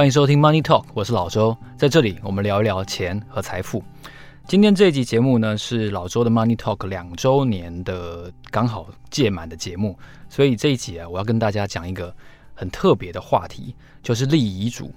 欢迎收听 Money Talk，我是老周，在这里我们聊一聊钱和财富。今天这一集节目呢，是老周的 Money Talk 两周年的刚好届满的节目，所以这一集啊，我要跟大家讲一个很特别的话题，就是立遗嘱。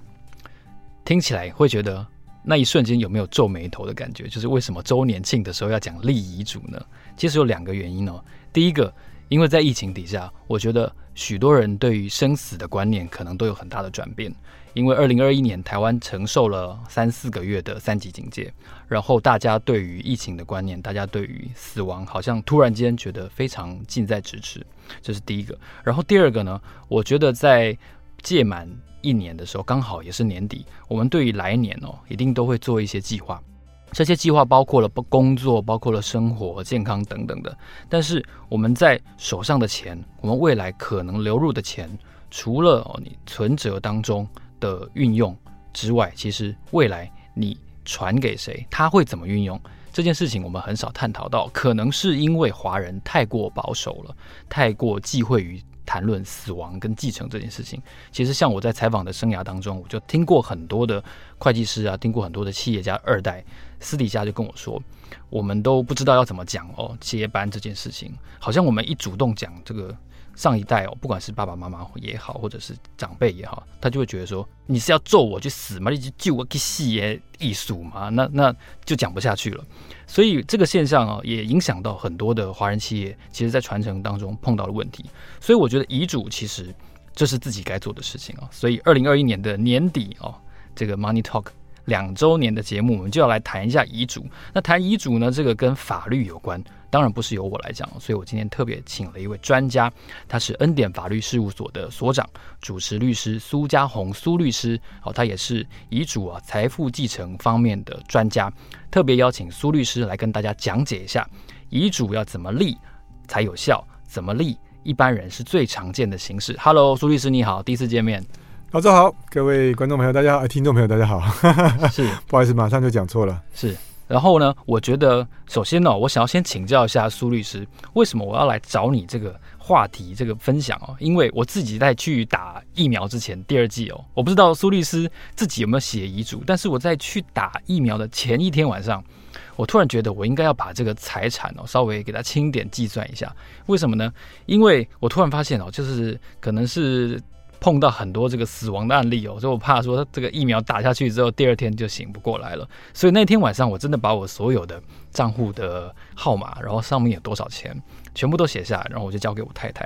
听起来会觉得那一瞬间有没有皱眉头的感觉？就是为什么周年庆的时候要讲立遗嘱呢？其实有两个原因哦。第一个，因为在疫情底下，我觉得许多人对于生死的观念可能都有很大的转变。因为二零二一年台湾承受了三四个月的三级警戒，然后大家对于疫情的观念，大家对于死亡好像突然间觉得非常近在咫尺，这是第一个。然后第二个呢，我觉得在届满一年的时候，刚好也是年底，我们对于来年哦，一定都会做一些计划。这些计划包括了工作，包括了生活、健康等等的。但是我们在手上的钱，我们未来可能流入的钱，除了你存折当中。的运用之外，其实未来你传给谁，他会怎么运用这件事情，我们很少探讨到。可能是因为华人太过保守了，太过忌讳于谈论死亡跟继承这件事情。其实，像我在采访的生涯当中，我就听过很多的会计师啊，听过很多的企业家二代，私底下就跟我说，我们都不知道要怎么讲哦，接班这件事情，好像我们一主动讲这个。上一代哦，不管是爸爸妈妈也好，或者是长辈也好，他就会觉得说，你是要揍我去死吗？你去救我去死耶艺术吗？那那就讲不下去了。所以这个现象啊，也影响到很多的华人企业，其实在传承当中碰到了问题。所以我觉得遗嘱其实这是自己该做的事情啊。所以二零二一年的年底哦，这个 Money Talk。两周年的节目，我们就要来谈一下遗嘱。那谈遗嘱呢，这个跟法律有关，当然不是由我来讲，所以我今天特别请了一位专家，他是恩典法律事务所的所长、主持律师苏家宏苏律师。哦，他也是遗嘱啊、财富继承方面的专家，特别邀请苏律师来跟大家讲解一下遗嘱要怎么立才有效，怎么立一般人是最常见的形式。Hello，苏律师你好，第一次见面。老周好，各位观众朋友大家好，听众朋友大家好，是不好意思，马上就讲错了。是，然后呢，我觉得首先呢、哦，我想要先请教一下苏律师，为什么我要来找你这个话题这个分享哦？因为我自己在去打疫苗之前，第二季哦，我不知道苏律师自己有没有写遗嘱，但是我在去打疫苗的前一天晚上，我突然觉得我应该要把这个财产哦稍微给它清点计算一下，为什么呢？因为我突然发现哦，就是可能是。碰到很多这个死亡的案例哦，所以我怕说这个疫苗打下去之后，第二天就醒不过来了。所以那天晚上我真的把我所有的账户的号码，然后上面有多少钱，全部都写下来，然后我就交给我太太。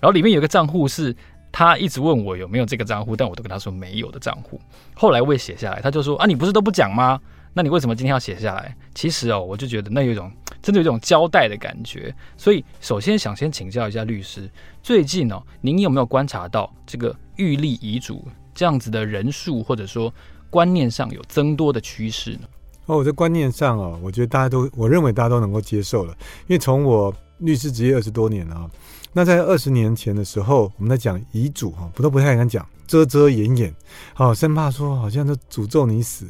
然后里面有个账户是他一直问我有没有这个账户，但我都跟他说没有的账户。后来我也写下来，他就说啊，你不是都不讲吗？那你为什么今天要写下来？其实哦，我就觉得那有一种真的有一种交代的感觉。所以首先想先请教一下律师，最近哦，您有没有观察到这个预立遗嘱这样子的人数，或者说观念上有增多的趋势呢？哦，我在观念上哦，我觉得大家都，我认为大家都能够接受了，因为从我律师职业二十多年了啊，那在二十年前的时候，我们在讲遗嘱哈，不都不太敢讲。遮遮掩掩，好，生怕说好像在诅咒你死。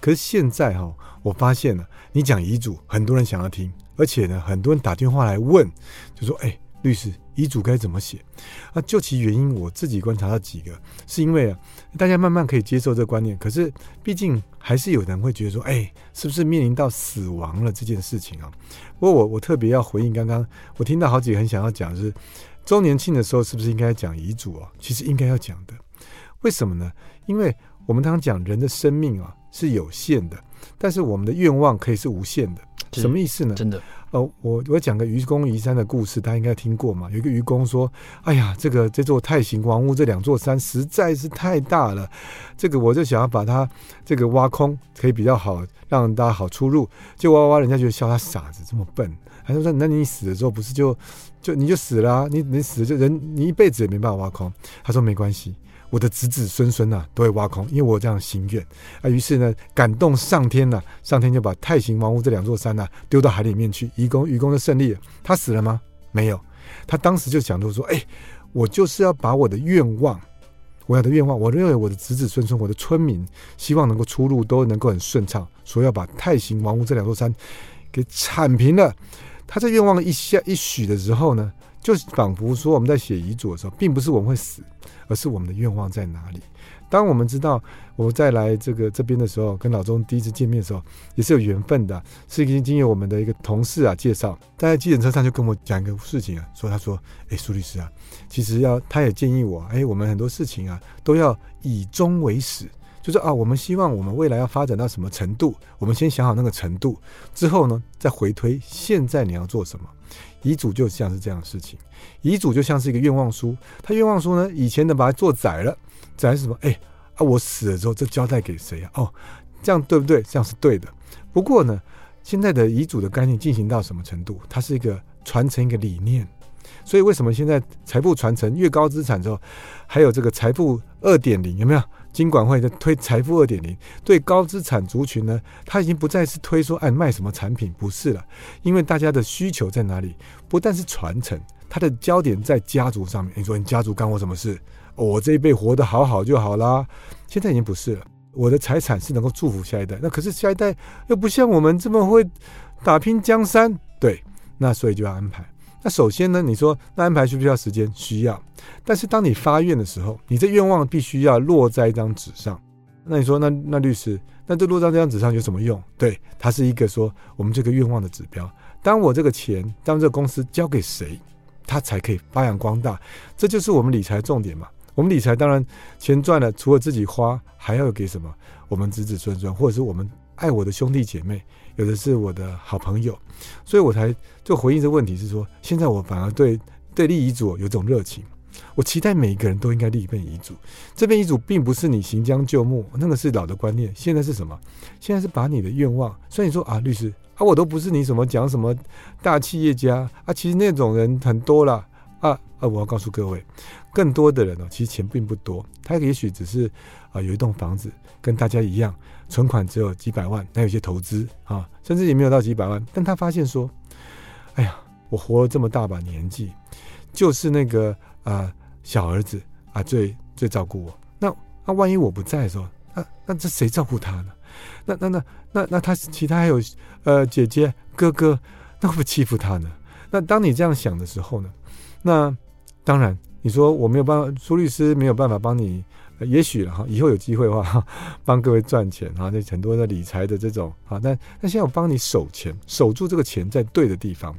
可是现在哈，我发现了，你讲遗嘱，很多人想要听，而且呢，很多人打电话来问，就说：“哎，律师，遗嘱该怎么写？”啊，究其原因，我自己观察到几个，是因为啊，大家慢慢可以接受这个观念，可是毕竟还是有人会觉得说：“哎，是不是面临到死亡了这件事情啊？”不过我我特别要回应刚刚，我听到好几个很想要讲，就是周年庆的时候，是不是应该讲遗嘱啊？其实应该要讲的。为什么呢？因为我们常常讲人的生命啊是有限的，但是我们的愿望可以是无限的。什么意思呢？真的，我我讲个愚公移山的故事，大家应该听过嘛？有一个愚公说：“哎呀，这个这座太行王屋这两座山实在是太大了，这个我就想要把它这个挖空，可以比较好让大家好出入。就挖挖，人家就笑他傻子这么笨。还说那你死的时候不是就就你就死了？你你死了就人你一辈子也没办法挖空。他说没关系。”我的子子孙孙呐都会挖空，因为我有这样的心愿啊。于是呢，感动上天呐，上天就把太行王屋这两座山呐丢到海里面去。愚公愚公就胜利了。他死了吗？没有。他当时就想着说：“哎，我就是要把我的愿望，我要的愿望，我认为我的子子孙孙，我的村民希望能够出入都能够很顺畅，所以要把太行王屋这两座山给铲平了。”他这愿望一下一许的时候呢，就仿佛说我们在写遗嘱的时候，并不是我们会死。而是我们的愿望在哪里？当我们知道我们在来这个这边的时候，跟老钟第一次见面的时候，也是有缘分的，是经经由我们的一个同事啊介绍，他在急诊车上就跟我讲一个事情啊，说他说，哎，苏律师啊，其实要他也建议我，哎，我们很多事情啊都要以终为始。就是啊，我们希望我们未来要发展到什么程度，我们先想好那个程度，之后呢，再回推现在你要做什么。遗嘱就像是这样的事情，遗嘱就像是一个愿望书，他愿望书呢，以前的把它做窄了，窄是什么？哎啊，我死了之后，这交代给谁啊？哦，这样对不对？这样是对的。不过呢，现在的遗嘱的概念进行到什么程度？它是一个传承一个理念。所以为什么现在财富传承越高资产之后，还有这个财富二点零有没有？金管会在推财富二点零，对高资产族群呢，他已经不再是推说哎卖什么产品，不是了，因为大家的需求在哪里？不但是传承，它的焦点在家族上面。你说你家族干我什么事？我这一辈活得好好就好啦。现在已经不是了，我的财产是能够祝福下一代。那可是下一代又不像我们这么会打拼江山，对，那所以就要安排。那首先呢，你说那安排需不需要时间？需要。但是当你发愿的时候，你这愿望必须要落在一张纸上。那你说，那那律师，那这落在这张纸上有什么用？对，它是一个说我们这个愿望的指标。当我这个钱，当这个公司交给谁，它才可以发扬光大。这就是我们理财重点嘛。我们理财当然钱赚了，除了自己花，还要给什么？我们子子孙孙，或者是我们爱我的兄弟姐妹。有的是我的好朋友，所以我才就回应这个问题是说，现在我反而对对立遗嘱有种热情，我期待每一个人都应该立一份遗嘱。这份遗嘱并不是你行将就木，那个是老的观念。现在是什么？现在是把你的愿望。所以你说啊，律师啊，我都不是你什么讲什么大企业家啊，其实那种人很多了啊啊！我要告诉各位，更多的人呢，其实钱并不多，他也许只是啊有一栋房子，跟大家一样。存款只有几百万，还有一些投资啊，甚至也没有到几百万。但他发现说：“哎呀，我活了这么大把年纪，就是那个啊、小儿子啊最最照顾我。那那万一我不在的时候，那那这谁照顾他呢？那那那那那他其他还有呃姐姐哥哥，那会不会欺负他呢？那当你这样想的时候呢，那当然你说我没有办法，苏律师没有办法帮你。”也许哈，以后有机会的话，帮各位赚钱哈，那很多的理财的这种啊，但但现在我帮你守钱，守住这个钱在对的地方。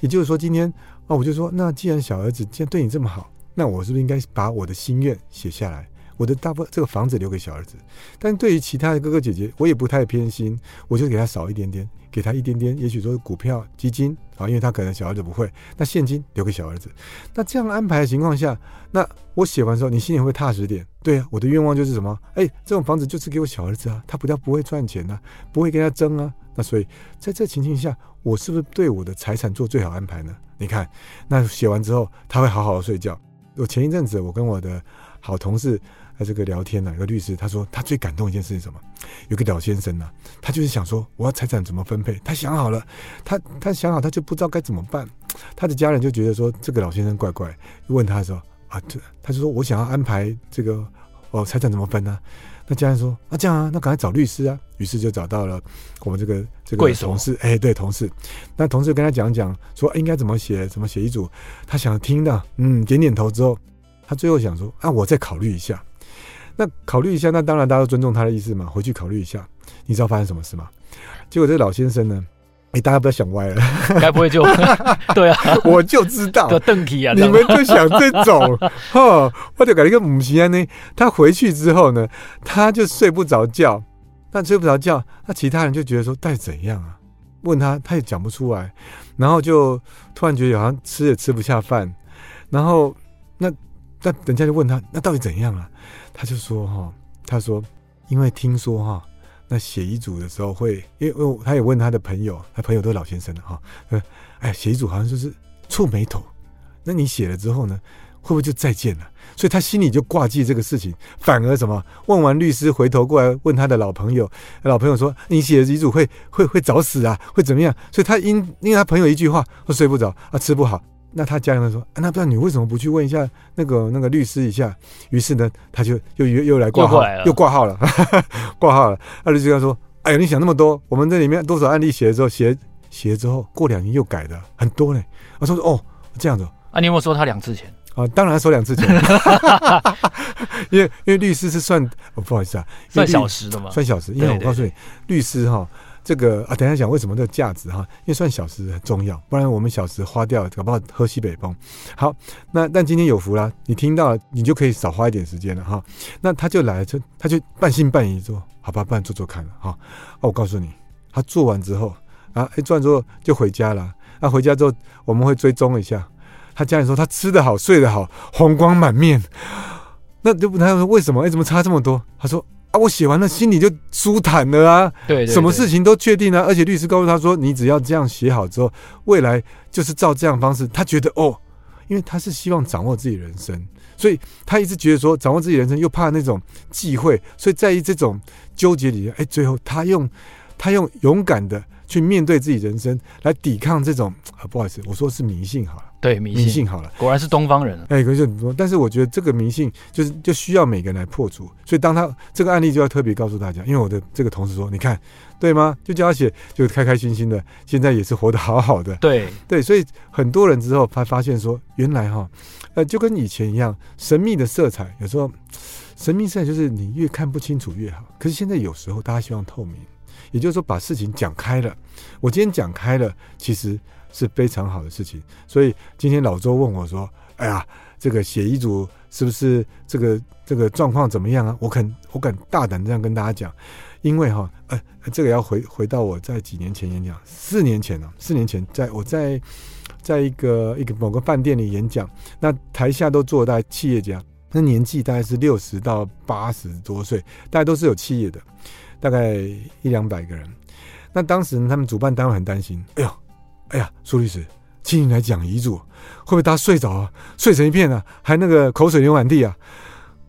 也就是说，今天啊，我就说，那既然小儿子既然对你这么好，那我是不是应该把我的心愿写下来？我的大部分这个房子留给小儿子，但对于其他的哥哥姐姐，我也不太偏心，我就给他少一点点，给他一点点，也许说是股票、基金啊，因为他可能小儿子不会，那现金留给小儿子。那这样安排的情况下，那我写完之后，你心里会踏实点。对啊，我的愿望就是什么？哎，这种房子就是给我小儿子啊，他不叫不会赚钱啊，不会跟他争啊。那所以在这情境下，我是不是对我的财产做最好安排呢？你看，那写完之后，他会好好的睡觉。我前一阵子，我跟我的好同事。他这个聊天呢、啊，有个律师他说他最感动一件事是什么？有个老先生呢、啊，他就是想说我要财产怎么分配，他想好了，他他想好他就不知道该怎么办，他的家人就觉得说这个老先生怪怪，问他的时候啊，这他就说我想要安排这个哦财产怎么分呢？那家人说啊这样啊，那赶快找律师啊，于是就找到了我们这个这个同事，哎对同事，那同事跟他讲讲说应该怎么写怎么写遗嘱，他想听的，嗯点点头之后，他最后想说啊我再考虑一下。那考虑一下，那当然大家都尊重他的意思嘛，回去考虑一下。你知道发生什么事吗？结果这老先生呢，哎，大家不要想歪了，该不会就 对啊？我就知道，邓体啊，你们就想这种哦，我就感觉一个母亲呢，他回去之后呢，他就睡不着觉，但睡不着觉，那其他人就觉得说，到底怎样啊？问他，他也讲不出来，然后就突然觉得好像吃也吃不下饭，然后那那人家就问他，那到底怎样啊？他就说哈，他说，因为听说哈，那写遗嘱的时候会，因为他也问他的朋友，他朋友都是老先生了哈，呃，哎，写遗嘱好像就是触霉头，那你写了之后呢，会不会就再见了？所以他心里就挂记这个事情，反而什么？问完律师回头过来问他的老朋友，老朋友说你写遗嘱会会会早死啊，会怎么样？所以他因因为他朋友一句话，会睡不着啊，吃不好。那他家人说：“啊，那不知道你为什么不去问一下那个那个律师一下？”于是呢，他就又又又来挂号，又挂号了，挂号了。那律师就说：“哎呀，你想那么多，我们这里面多少案例写了之后，写写了之后过两年又改的很多呢。”我说：“哦，这样子。”啊，你有没有收他两次钱？啊，当然收两次钱，因为因为律师是算，哦，不好意思啊，算小时的嘛，算小时。因为我告诉你，律师哈，这个啊，等下讲为什么这个价值哈，因为算小时很重要，不然我们小时花掉，搞不好喝西北风。好，那但今天有福了，你听到，你就可以少花一点时间了哈。那他就来，就他就半信半疑说，好吧，不然做做看了哈。哦，我告诉你，他做完之后啊，一做完之后就回家了。那回家之后，我们会追踪一下。他家人说他吃得好，睡得好，红光满面。那就他说为什么？哎，怎么差这么多？他说啊，我写完了，心里就舒坦了啊。对，什么事情都确定了，而且律师告诉他说，你只要这样写好之后，未来就是照这样方式。他觉得哦，因为他是希望掌握自己人生，所以他一直觉得说掌握自己人生，又怕那种忌讳，所以在于这种纠结里，哎，最后他用他用勇敢的。去面对自己人生，来抵抗这种啊，不好意思，我说是迷信好了，对，迷信，好了，果然是东方人。哎，可是说，但是我觉得这个迷信就是就需要每个人来破除。所以当他这个案例就要特别告诉大家，因为我的这个同事说，你看对吗？就叫他写，就开开心心的，现在也是活得好好的。对对，所以很多人之后他发现说，原来哈，呃，就跟以前一样，神秘的色彩有时候神秘色彩就是你越看不清楚越好。可是现在有时候大家希望透明。也就是说，把事情讲开了。我今天讲开了，其实是非常好的事情。所以今天老周问我说：“哎呀，这个写遗嘱是不是这个这个状况怎么样啊？”我肯我敢大胆这样跟大家讲，因为哈，呃，这个要回回到我在几年前演讲，四年前呢，四年前在我在在一个一个某个饭店里演讲，那台下都坐在企业家，那年纪大概是六十到八十多岁，大家都是有企业的。大概一两百个人，那当时他们主办单位很担心，哎呦，哎呀，苏律师，请你来讲遗嘱，会不会大家睡着啊，睡成一片啊，还那个口水流满地啊？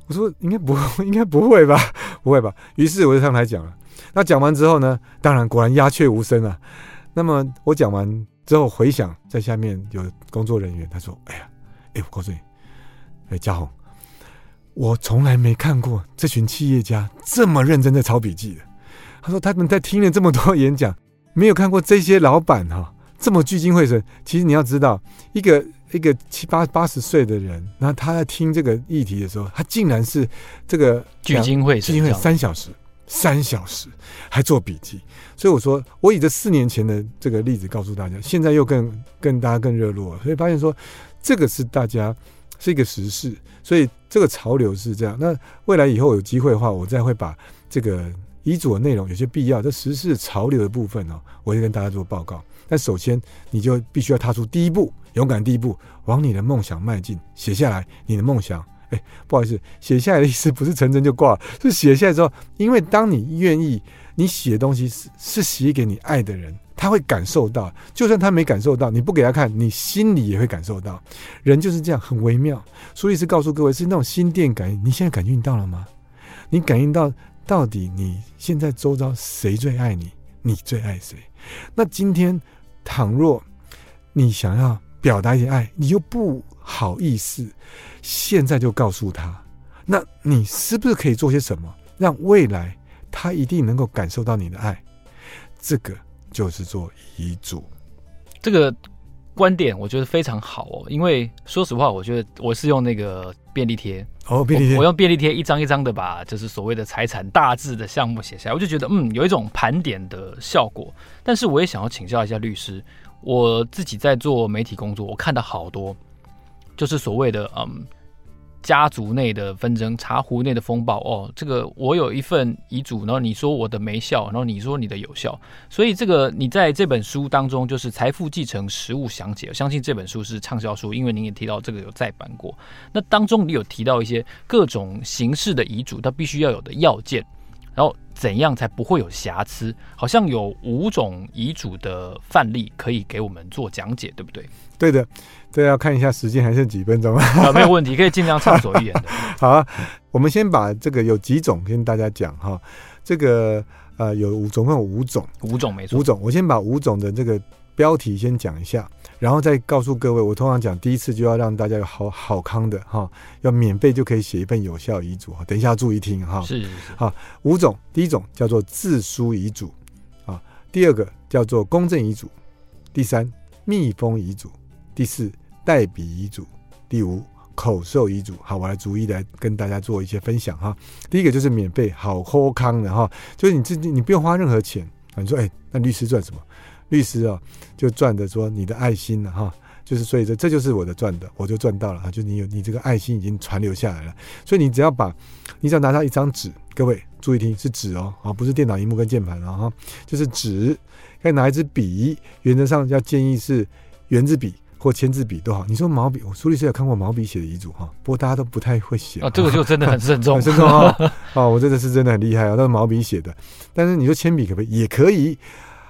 我说应该不，应该不会吧，不会吧？于是我就上台讲了。那讲完之后呢，当然果然鸦雀无声啊。那么我讲完之后回想，在下面有工作人员，他说：“哎呀，哎，我告诉你，哎，嘉宏。”我从来没看过这群企业家这么认真在抄笔记的。他说他们在听了这么多演讲，没有看过这些老板哈这么聚精会神。其实你要知道，一个一个七八八十岁的人，那他在听这个议题的时候，他竟然是这个聚精会神，聚精会神三小时，三小时还做笔记。所以我说，我以这四年前的这个例子告诉大家，现在又更更大家更热络了。所以发现说，这个是大家。是一个时事，所以这个潮流是这样。那未来以后有机会的话，我再会把这个遗嘱的内容，有些必要这时事潮流的部分哦，我会跟大家做报告。但首先，你就必须要踏出第一步，勇敢第一步，往你的梦想迈进，写下来你的梦想。哎，不好意思，写下来的意思不是成真就挂了，是写下来之后，因为当你愿意，你写的东西是是写给你爱的人。他会感受到，就算他没感受到，你不给他看，你心里也会感受到。人就是这样，很微妙。所以是告诉各位，是那种心电感应。你现在感应到了吗？你感应到到底你现在周遭谁最爱你？你最爱谁？那今天倘若你想要表达一些爱，你又不好意思，现在就告诉他，那你是不是可以做些什么，让未来他一定能够感受到你的爱？这个。就是做遗嘱，这个观点我觉得非常好哦。因为说实话，我觉得我是用那个便利贴哦，便利贴，我用便利贴一张一张的把就是所谓的财产大致的项目写下来，我就觉得嗯，有一种盘点的效果。但是我也想要请教一下律师，我自己在做媒体工作，我看到好多就是所谓的嗯。家族内的纷争，茶壶内的风暴。哦，这个我有一份遗嘱，然后你说我的没效，然后你说你的有效，所以这个你在这本书当中就是财富继承实务详解，我相信这本书是畅销书，因为您也提到这个有再版过。那当中你有提到一些各种形式的遗嘱，它必须要有的要件，然后怎样才不会有瑕疵？好像有五种遗嘱的范例可以给我们做讲解，对不对？对的。对要看一下时间还剩几分钟 啊？没有问题，可以尽量畅所欲言的。好啊，我们先把这个有几种跟大家讲哈。这个呃有五总共有五种，五种没错，五种。我先把五种的这个标题先讲一下，然后再告诉各位。我通常讲第一次就要让大家有好好康的哈，要免费就可以写一份有效遗嘱。等一下注意听哈。是，是，是。好，五种，第一种叫做自书遗嘱啊，第二个叫做公证遗嘱，第三密封遗嘱，第四。代笔遗嘱，第五口授遗嘱。好，我来逐一来跟大家做一些分享哈。第一个就是免费好康康的哈，就是你自己你不用花任何钱。你说哎，那律师赚什么？律师啊、哦，就赚的说你的爱心了哈。就是所以这这就是我的赚的，我就赚到了哈。就你有你这个爱心已经传流下来了，所以你只要把，你只要拿到一张纸，各位注意听，是纸哦，啊不是电脑荧幕跟键盘啊哈，就是纸，可以拿一支笔，原则上要建议是圆珠笔或签字笔都好。你说毛笔，我苏律师有看过毛笔写的遗嘱哈，不过大家都不太会写哦，这个就真的很慎重，很慎重啊、哦。哦，我真的是真的很厉害啊、哦，那是毛笔写的，但是你说铅笔可不可以？也可以。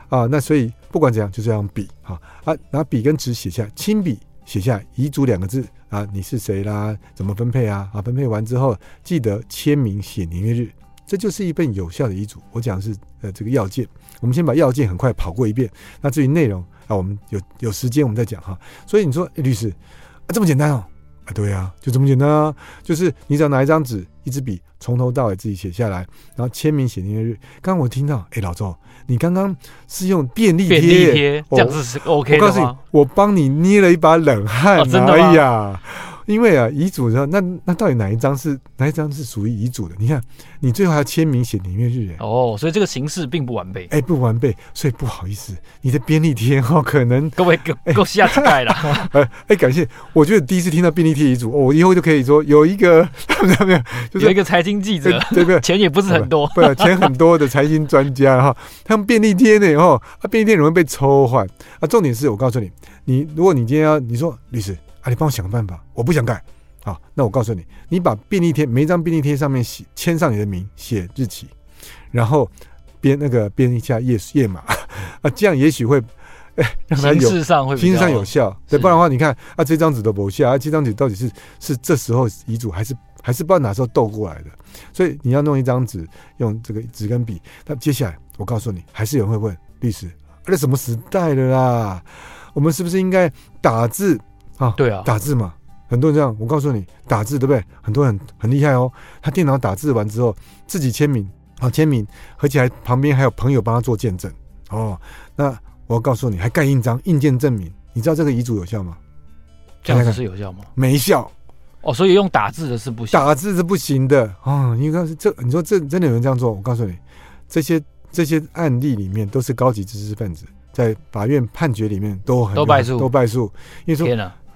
啊，那所以不管怎样，就是要用笔哈啊，拿笔跟纸写下，亲笔写下遗嘱两个字啊，你是谁啦？怎么分配啊？啊，分配完之后记得签名写年月日，这就是一份有效的遗嘱。我讲的是呃这个要件，我们先把要件很快跑过一遍。那至于内容啊，我们有有时间我们再讲哈。所以你说，欸，律师啊，这么简单哦？啊，对呀，就这么简单啊，就是你只要拿一张纸。一支笔从头到尾自己写下来，然后签名写年月日。刚刚我听到，哎，老周，你刚刚是用便利贴，这样子是 OK？我告诉你，我帮你捏了一把冷汗？哎呀。因为啊，遗嘱的那那到底哪一张是哪一张是属于遗嘱的？你看，你最后还要签名写年月日，哎，哦，所以这个形式并不完备，哎，不完备，所以不好意思，你的便利贴哦，可能 各位够够下次改了，哎哎，感谢，我觉得第一次听到便利贴遗嘱，哦，我以后就可以说有一个没有没有，就是有一个财经记者，对不对？钱也不是很多，不，钱很多的财经专家哈，他们便利贴呢，哦，啊，便利贴容易被抽换，啊，重点是我告诉你，你如果你今天要你说律师啊，你帮我想个办法，我不想改。好，那我告诉你，你把便利贴每一张便利贴上面写签上你的名，写日期，然后编那个编一下页页码 啊，这样也许会哎 让它有形式上会形式上有效，对，不然的话你看啊这张纸都不下啊，这张纸到底是是这时候遗嘱还是还是不知道哪时候斗过来的，所以你要弄一张纸，用这个纸跟笔。那接下来我告诉你，还是有人会问律师，那什么时代了啦？我们是不是应该打字啊？对啊，打字嘛。很多人这样，我告诉你，打字对不对？很多人很厉害哦。他电脑打字完之后，自己签名啊，签名，而且还旁边还有朋友帮他做见证哦。那我要告诉你，还盖印章，印鉴证明。你知道这个遗嘱有效吗？这样子是有效吗？没效哦。所以用打字的是不行，打字是不行的啊。你看这，你说这真的有人这样做？我告诉你，这些这些案例里面都是高级知识分子，在法院判决里面都很都败诉，都败诉。因为说，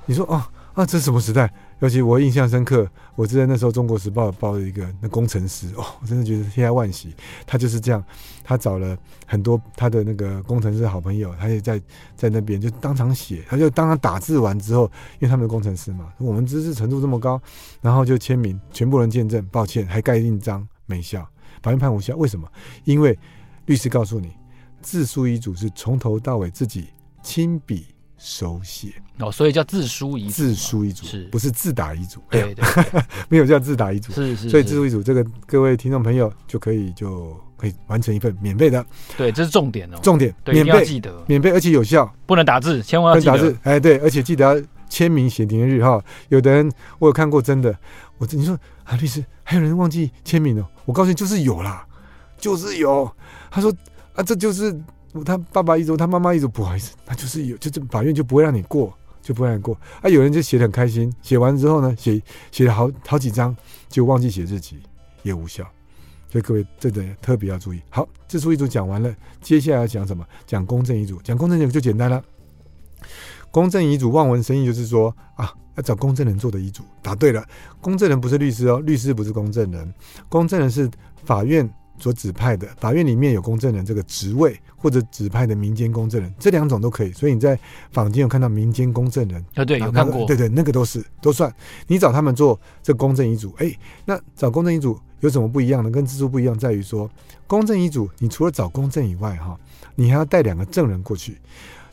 你说哦。啊，这是什么时代？尤其我印象深刻，我记得那时候《中国时报》报了一个那工程师哦，我真的觉得天下万喜。他就是这样，他找了很多他的那个工程师好朋友，他也在在那边就当场写，他就当场打字完之后，因为他们的工程师嘛，我们知识程度这么高，然后就签名，全部人见证，抱歉，还盖印章，没效，法院判无效。为什么？因为律师告诉你，自书遗嘱是从头到尾自己亲笔。手写哦，所以叫自书遗嘱。自书遗嘱是不是自打遗嘱？对对，没有叫自打遗嘱。是是，所以自书遗嘱这个各位听众朋友就可以就可以完成一份免费的。对，这是重点哦。重点，免费记得，免费而且有效，不能打字，千万要打字。哎，对，而且记得要签名写年日哈。有的人我有看过，真的，我你说啊，律师还有人忘记签名哦。我告诉你，就是有啦，就是有。他说啊，这就是。他爸爸遗嘱，他妈妈遗嘱，不好意思，那就是有，就是法院就不会让你过，就不会让你过。啊，有人就写的很开心，写完之后呢，写写了好好几张，就忘记写日期，也无效。所以各位这个特别要注意。好，自书遗嘱讲完了，接下来要讲什么？讲公证遗嘱。讲公证遗嘱就简单了。公证遗嘱望文生义，就是说啊，要找公证人做的遗嘱。答对了，公证人不是律师哦，律师不是公证人，公证人是法院。所指派的法院里面有公证人这个职位，或者指派的民间公证人，这两种都可以。所以你在坊间有看到民间公证人啊？对，有看过。对对，那个都是都算。你找他们做这公证遗嘱，哎，那找公证遗嘱有什么不一样呢？跟自书不一样，在于说公证遗嘱，你除了找公证以外，哈，你还要带两个证人过去，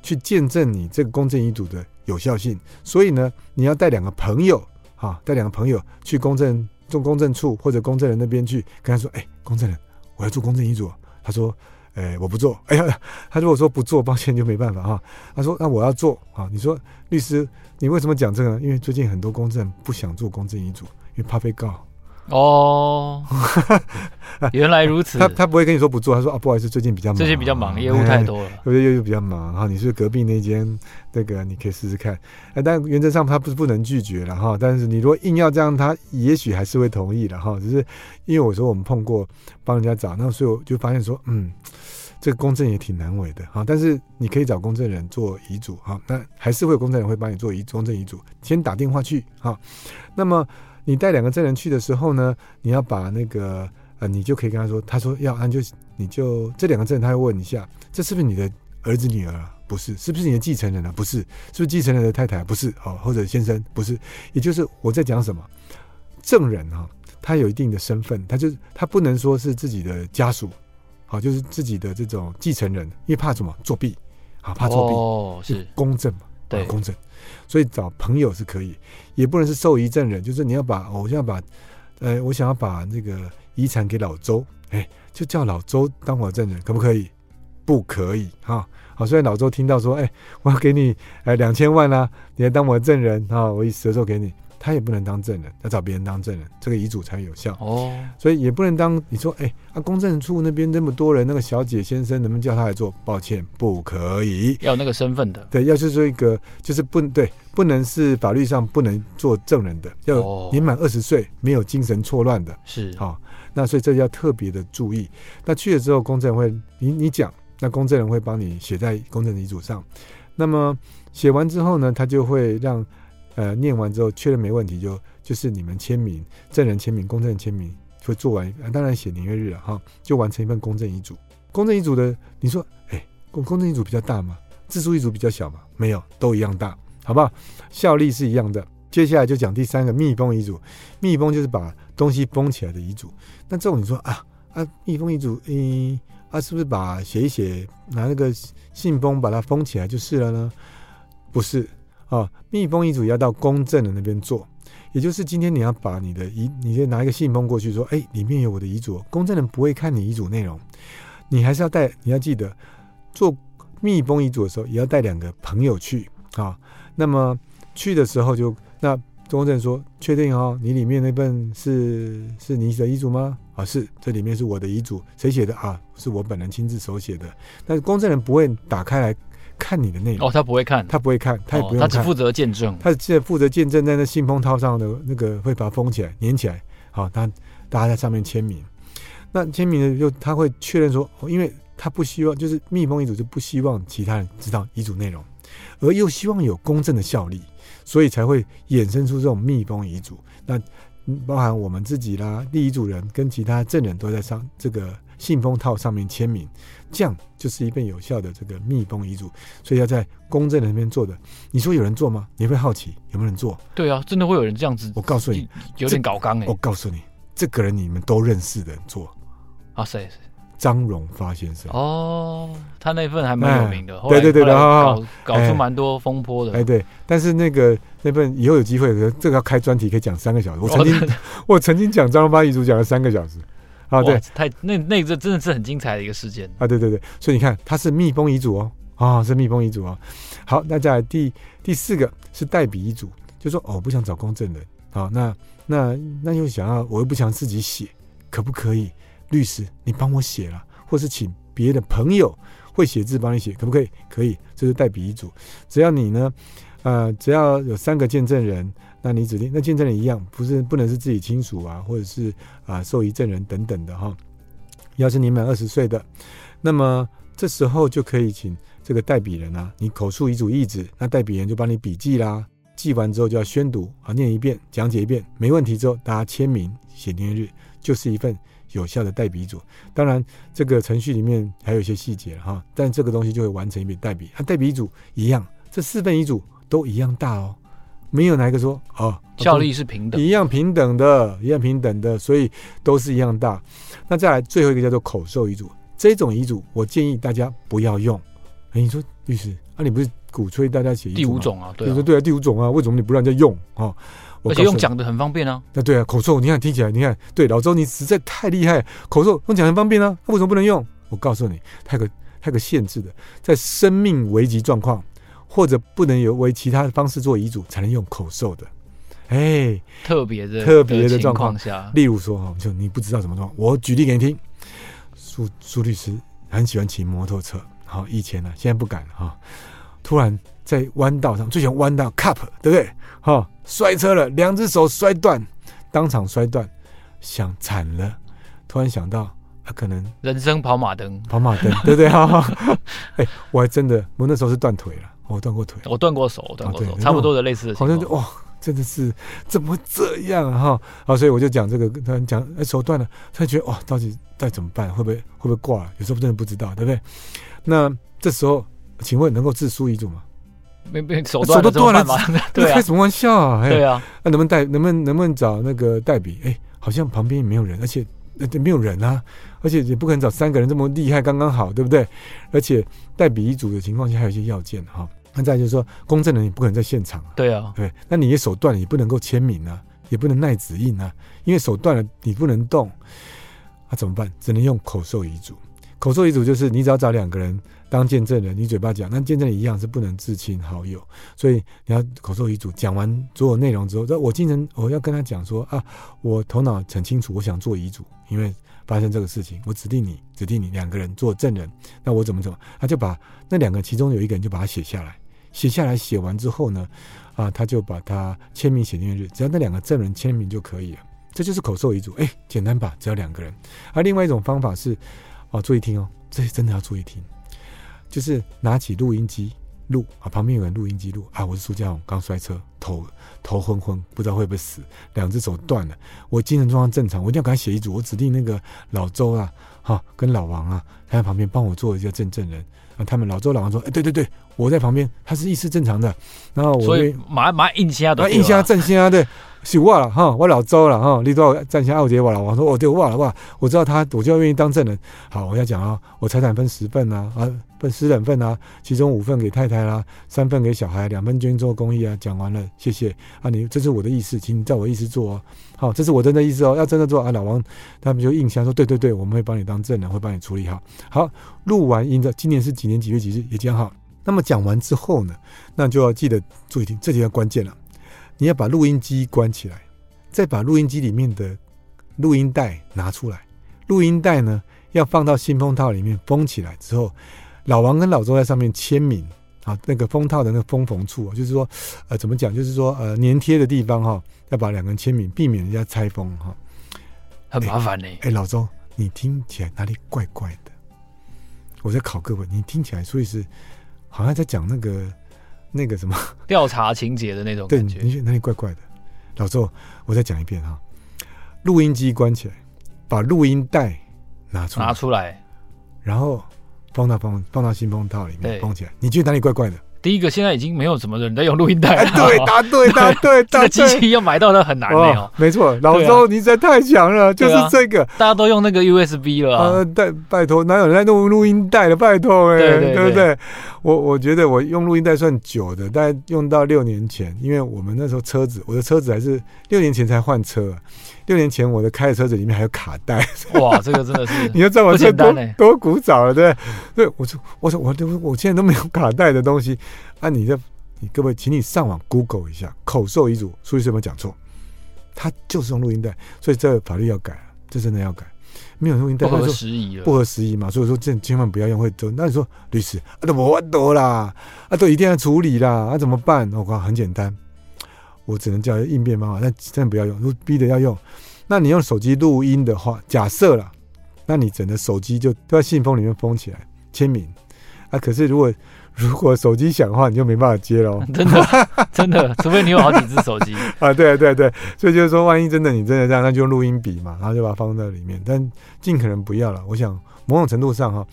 去见证你这个公证遗嘱的有效性。所以呢，你要带两个朋友，哈，带两个朋友去公证做公证处或者公证人那边去跟他说，哎，公证人。我要做公证遗嘱，他说：“哎、我不做。”哎呀，他如果说不做，抱歉就没办法哈。他说：“那我要做啊。”你说律师，你为什么讲这个呢？因为最近很多公证不想做公证遗嘱，因为怕被告哦，原来如此。他他不会跟你说不做，他说啊，不好意思，最近比较忙，最近比较忙，业务太多了，对不对？又比较忙，然后你是隔壁那间那个，你可以试试看。哎，但原则上他不是不能拒绝了哈，但是你如果硬要这样，他也许还是会同意的哈。只是因为我说我们碰过帮人家找，那所以我就发现说，嗯，这个公证也挺难为的哈。但是你可以找公证人做遗嘱哈，那还是会有公证人会帮你做遗公证遗嘱，先打电话去哈。那么。你带两个证人去的时候呢，你要把那个呃，你就可以跟他说，他说要，那就你就这两个证人，他会问一下，这是不是你的儿子女儿啊？不是，是不是你的继承人啊？不是，是不是继承人的太太？不是，哦，或者先生？不是，也就是我在讲什么？证人哈，他有一定的身份，他就他不能说是自己的家属，好，就是自己的这种继承人，因为怕什么作弊，啊，怕作弊，哦，是公正嘛，对，公证。所以找朋友是可以，也不能是受遗赠人，就是你要把，我想要把，呃，我想要把那个遗产给老周，哎，就叫老周当我证人，可不可以？不可以哈。好，所以老周听到说，哎，我要给你，哎，两千万啦，你来当我证人啊，我以折寿给你。他也不能当证人，要找别人当证人，这个遗嘱才有效哦。所以也不能当你说，哎，啊，公证处那边那么多人，那个小姐先生能不能叫他来做？抱歉，不可以。要那个身份的，对，要是说一个就是不对，不能是法律上不能做证人的，要年满二十岁，没有精神错乱的，是好、哦。那所以这要特别的注意。那去了之后，公证人会你你讲，那公证人会帮你写在公证遗嘱上。那么写完之后呢，他就会让。呃，念完之后确认没问题就，就是你们签名，证人签名，公证人签名，会做完，当然写年月日了哈，就完成一份公证遗嘱。公证遗嘱的，你说，哎，公公证遗嘱比较大吗？自书遗嘱比较小吗？没有，都一样大，好不好？效力是一样的。接下来就讲第三个密封遗嘱，密封就是把东西封起来的遗嘱。那这种你说啊啊，密封遗嘱，嗯，啊，是不是把写一写，拿那个信封把它封起来就是了呢？不是。啊，密封遗嘱要到公证人那边做，也就是今天你要把你的遗，你就拿一个信封过去说，哎，里面有我的遗嘱，公证人不会看你遗嘱内容，你还是要带，你要记得做密封遗嘱的时候也要带两个朋友去啊。那么去的时候就那公证人说，确定哦，你里面那份是是你的遗嘱吗？啊，是，这里面是我的遗嘱，谁写的啊？是我本人亲自手写的，但是公证人不会打开来。看你的内容哦，他不会看，他不会看，他也不用他只负责见证，他只负责见证在那信封套上的那个会把它封起来，粘起来，好，他大家在上面签名。那签名的就他会确认说，因为他不希望就是密封遗嘱就不希望其他人知道遗嘱内容，而又希望有公正的效力，所以才会衍生出这种密封遗嘱。那包含我们自己啦，立遗嘱人跟其他证人都在上这个。信封套上面签名，这样就是一份有效的这个密封遗嘱，所以要在公证人那边做的。你说有人做吗？你会好奇有没有人做？对啊，真的会有人这样子。我告诉你，有点搞刚哎。我告诉你，这个人你们都认识的人做啊？谁？张荣发先生。哦，他那份还蛮有名的。哎、对对对，然后搞搞出蛮多风波的。哎，对，但是那个那份以后有机会，这个要开专题，可以讲三个小时。我曾经、哦、我曾经讲张荣发遗嘱讲了三个小时。啊，对，太那那这真的是很精彩的一个事件啊！对对对，所以你看，它是密封遗嘱哦，啊，是密封遗嘱哦。好，那再来第第四个是代笔遗嘱，就说哦，不想找公证人，好，那那那又想要，我又不想自己写，可不可以？律师，你帮我写了，或是请别的朋友会写字帮你写，可不可以？可以，这是代笔遗嘱，只要你呢，呃，只要有三个见证人。那你指定那见证人一样，不是不能是自己亲属啊，或者是啊受遗证人等等的哈。要是年满二十岁的，那么这时候就可以请这个代笔人啊，你口述遗嘱意旨，那代笔人就帮你笔记啦。记完之后就要宣读啊，念一遍，讲解一遍，没问题之后大家签名写年日，就是一份有效的代笔遗嘱。当然这个程序里面还有一些细节哈，但这个东西就会完成一笔代笔。啊，代笔遗嘱一样，这四份遗嘱都一样大哦。没有哪一个说啊，效力是平等，一样平等的，一样平等的，所以都是一样大。那再来最后一个叫做口授遗嘱，这种遗嘱我建议大家不要用。哎，你说律师啊，你不是鼓吹大家写？第五种啊，对啊，你说对啊，第五种啊，为什么你不让人家用啊？而且用讲的很方便啊。那对啊，口授你看听起来，你看对老周你实在太厉害，口授用讲很方便啊，为什么不能用？我告诉你，它有个它有个限制的，在生命危急状况。或者不能有为其他的方式做遗嘱，才能用口授的。哎，特别的特别的状况下，例如说哈，就你不知道什么状况，我举例给你听。苏苏律师很喜欢骑摩托车，好，以前呢、啊，现在不敢了哈。突然在弯道上，最喜欢弯道 cup，对不对？哈，摔车了，两只手摔断，当场摔断，想惨了。突然想到，他、啊、可能人生跑马灯，跑马灯，对不对？哈哈。哎，我还真的，我那时候是断腿了，我断过腿，我断过手，断过手，哦、差不多的类似的情况。好像就哇。真的是怎么这样哈？啊，所以我就讲这个，他讲哎手断了，他觉得哇，到底该怎么办？会不会会不会挂了？有时候真的不知道，对不对？那这时候，请问能够自书遗嘱吗？没没手断了，手都断了吗？对啊，开什么玩笑啊？对啊，那能不能代能不能能不能找那个代笔？哎，好像旁边也没有人，而且没有人啊，而且也不可能找三个人这么厉害，刚刚好，对不对？而且代笔遗嘱的情况下，还有一些要件哈。那再就是说，公证人也不可能在现场啊。对啊，对，那你的手断了，也不能够签名啊，也不能耐指印啊，因为手断了，你不能动，那、啊、怎么办？只能用口授遗嘱。口授遗嘱就是你只要找两个人当见证人，你嘴巴讲，那见证人一样是不能至亲好友，所以你要口授遗嘱。讲完所有内容之后，我精神我要跟他讲说啊，我头脑很清楚，我想做遗嘱，因为发生这个事情，我指定你，指定你两个人做证人，那我怎么怎么？他就把那两个其中有一个人就把它写下来。写下来，写完之后呢，啊，他就把他签名写进去，只要那两个证人签名就可以了。这就是口授遗嘱，哎，简单吧？只要两个人。而、另外一种方法是，哦，注意听哦，这真的要注意听，就是拿起录音机录啊，旁边有人录音机录啊，我是苏家勇，刚摔车，头头昏昏，不知道会不会死，两只手断了，我精神状况正常，我一定要赶快写遗嘱，我指定那个老周啊，哈、跟老王啊，他在旁边帮我做一下证证人。啊，他们老周老王说：“哎、对对对，我在旁边，他是意识正常的。然后我所以马上马上印下的，印下正心啊，对，是我了哈，我老周了哈，你都要站下奥杰我老王说：哦，对，我了哇，我知道他，我就要愿意当证人。好，我要讲啊，我财产分十份啊，啊，分十等份啊，其中五份给太太啦、啊，三份给小孩，两份捐做公益啊。讲完了，谢谢。啊，你这是我的意思，请你照我意思做哦。好，这是我真的意思哦，要真的做啊，老王他们就印下说：对对对，我们会帮你当证人，会帮你处理好。好，录完音的，今年是几年几？月几日也讲好。那么讲完之后呢，那就要记得注意听，这就要关键了。你要把录音机关起来，再把录音机里面的录音带拿出来。录音带呢，要放到信封套里面封起来之后，老王跟老周在上面签名啊。那个封套的那个封缝处，就是说，呃，怎么讲？就是说，呃，粘贴的地方哈，要把两个人签名，避免人家拆封哈。很麻烦呢。哎，老周，你听起来哪里怪怪的？我在考各位，你听起来所以是好像在讲那个那个什么 调查情节的那种感觉，对，你觉得哪里怪怪的？老周，我再讲一遍哈，录音机关起来，把录音带拿出来拿出来，然后放到放放到信封套里面封起来，你觉得哪里怪怪的？第一个，现在已经没有什么人在用录音带了。对，答对，答对，答对。这个机器要买到的很难哦。没错，老周，你实在太强了，就是这个。大家都用那个 USB 了啊。拜拜托，哪有人在弄录音带的？拜托，哎，对不对？我我觉得我用录音带算久的，大概用到六年前，因为我们那时候车子，我的车子还是六年前才换车。六年前我的开的车子里面还有卡带。哇，这个真的是，你要知道我这多多古早了，对对？对，我说我说我都我现在都没有卡带的东西。啊，你这，你各位，请你上网 Google 一下口授遗嘱，苏律师有没有讲错？他就是用录音带，所以这个法律要改了，这真的要改。没有录音带，不合时宜了，不合时宜嘛。所以说，这千万不要用，会走。那你说，律师啊，都没办法啦，啊，都一定要处理啦，啊，怎么办？我讲很简单，我只能叫应变方法，但真的不要用，如果逼着要用，那你用手机录音的话，假设了，那你整个手机就都在信封里面封起来，签名啊。可是如果如果手机响的话，你就没办法接喽。真的，真的，除非你有好几只手机 啊。对对对，所以就是说，万一真的你真的这样，那就用录音笔嘛，然后就把它放在里面。但尽可能不要了。我想某种程度上哈，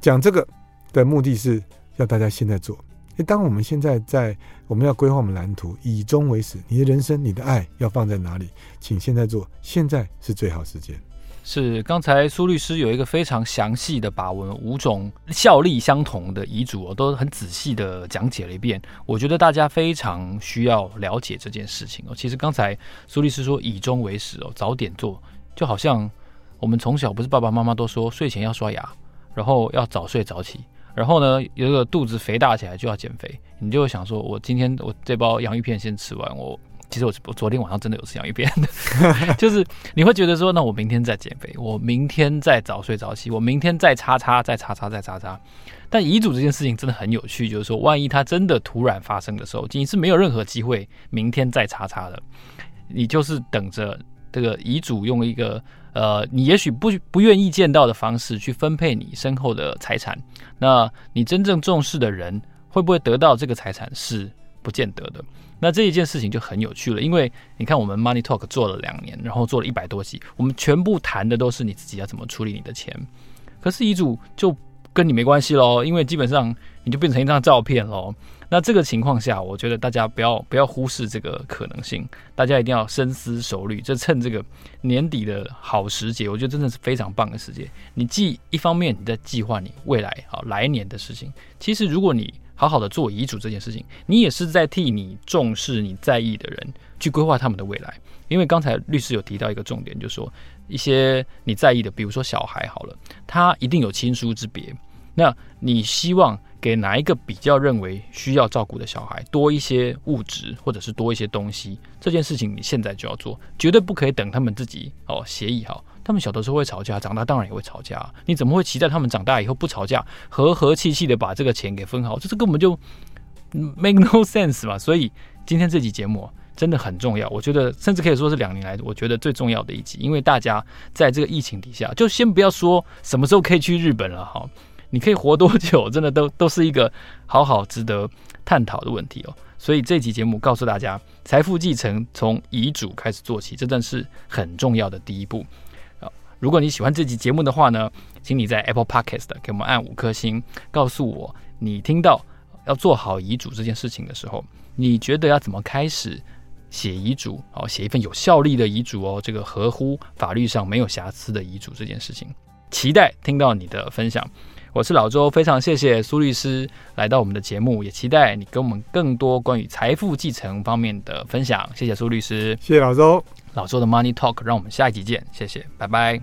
讲这个的目的是要大家现在做。诶，当我们现在在我们要规划我们蓝图，以终为始，你的人生、你的爱要放在哪里？请现在做，现在是最好时间。是，刚才苏律师有一个非常详细的把我们五种效力相同的遗嘱，都很仔细的讲解了一遍。我觉得大家非常需要了解这件事情哦。其实刚才苏律师说以终为始哦，早点做，就好像我们从小不是爸爸妈妈都说睡前要刷牙，然后要早睡早起，然后呢有一个肚子肥大起来就要减肥，你就会想说，我今天我这包洋芋片先吃完，我其实我我昨天晚上真的有吃洋芋片。的，就是你会觉得说，那我明天再减肥，我明天再早睡早起，我明天再叉叉再叉叉再叉叉。但遗嘱这件事情真的很有趣，就是说，万一它真的突然发生的时候，你是没有任何机会明天再叉叉的，你就是等着这个遗嘱用一个呃，你也许不不愿意见到的方式去分配你身后的财产，那你真正重视的人会不会得到这个财产是不见得的。那这一件事情就很有趣了，因为你看我们 Money Talk 做了两年，然后做了一百多集，我们全部谈的都是你自己要怎么处理你的钱。可是遗嘱就跟你没关系喽，因为基本上你就变成一张照片喽。那这个情况下，我觉得大家不要不要忽视这个可能性，大家一定要深思熟虑。就趁这个年底的好时节，我觉得真的是非常棒的时节。你既一方面你在计划你未来啊来年的事情，其实如果你好好的做遗嘱这件事情，你也是在替你重视、你在意的人去规划他们的未来。因为刚才律师有提到一个重点，就是说一些你在意的，比如说小孩好了，他一定有亲疏之别。那你希望给哪一个比较认为需要照顾的小孩多一些物质，或者是多一些东西？这件事情你现在就要做，绝对不可以等他们自己哦协议好。他们小的时候会吵架，长大当然也会吵架。你怎么会期待他们长大以后不吵架，和和气气的把这个钱给分好？这是根本就 make no sense 嘛。所以今天这集节目真的很重要，我觉得甚至可以说是两年来我觉得最重要的一集，因为大家在这个疫情底下，就先不要说什么时候可以去日本了哈，你可以活多久，真的都都是一个好好值得探讨的问题哦。所以这集节目告诉大家，财富继承从遗嘱开始做起，这真是很重要的第一步。如果你喜欢这集节目的话呢，请你在 Apple Podcast 给我们按五颗星，告诉我你听到要做好遗嘱这件事情的时候，你觉得要怎么开始写遗嘱？哦，写一份有效力的遗嘱哦，这个合乎法律上没有瑕疵的遗嘱这件事情，期待听到你的分享。我是老周，非常谢谢苏律师来到我们的节目，也期待你给我们更多关于财富继承方面的分享。谢谢苏律师，谢谢老周。老周的 Money Talk，让我们下一集见，谢谢，拜拜。